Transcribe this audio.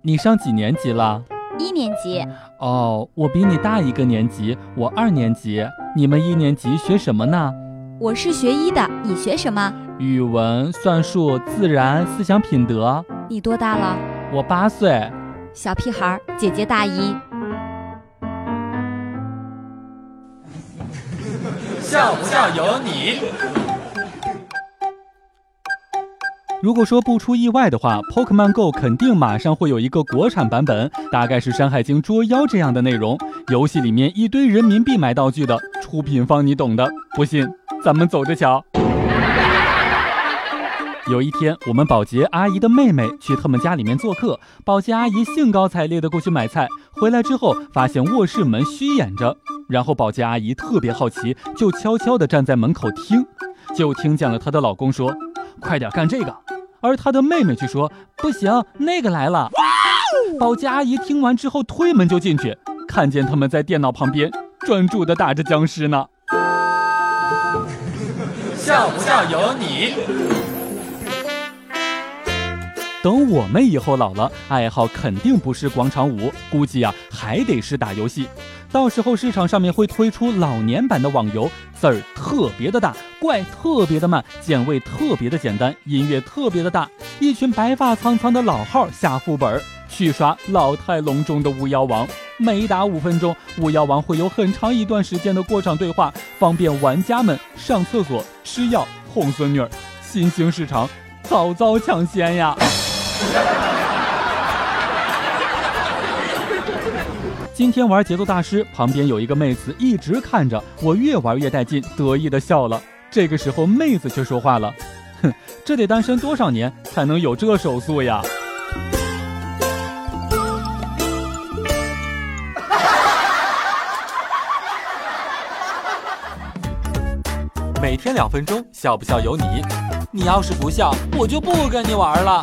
你上几年级了？一年级。哦，我比你大一个年级，我二年级。你们一年级学什么呢？我是学医的，你学什么？语文、算术、自然、思想品德。你多大了？我八岁。小屁孩，姐姐大一。笑不笑由你。如果说不出意外的话，Pokemon Go 肯定马上会有一个国产版本，大概是《山海经》捉妖这样的内容。游戏里面一堆人民币买道具的，出品方你懂的。不信，咱们走着瞧。有一天，我们保洁阿姨的妹妹去他们家里面做客，保洁阿姨兴高采烈的过去买菜，回来之后发现卧室门虚掩着，然后保洁阿姨特别好奇，就悄悄地站在门口听，就听见了她的老公说：“快点干这个。”而他的妹妹却说：“不行，那个来了。”保洁阿姨听完之后推门就进去，看见他们在电脑旁边专注的打着僵尸呢。笑不笑由你。等我们以后老了，爱好肯定不是广场舞，估计啊还得是打游戏。到时候市场上面会推出老年版的网游，字儿特别的大，怪特别的慢，键位特别的简单，音乐特别的大，一群白发苍苍的老号下副本去刷老态龙钟的巫妖王。每打五分钟，巫妖王会有很长一段时间的过场对话，方便玩家们上厕所、吃药、哄孙女儿。新兴市场早早抢先呀！今天玩节奏大师，旁边有一个妹子一直看着我，越玩越带劲，得意的笑了。这个时候，妹子却说话了：“哼，这得单身多少年才能有这手速呀？”每天两分钟，笑不笑由你。你要是不笑，我就不跟你玩了。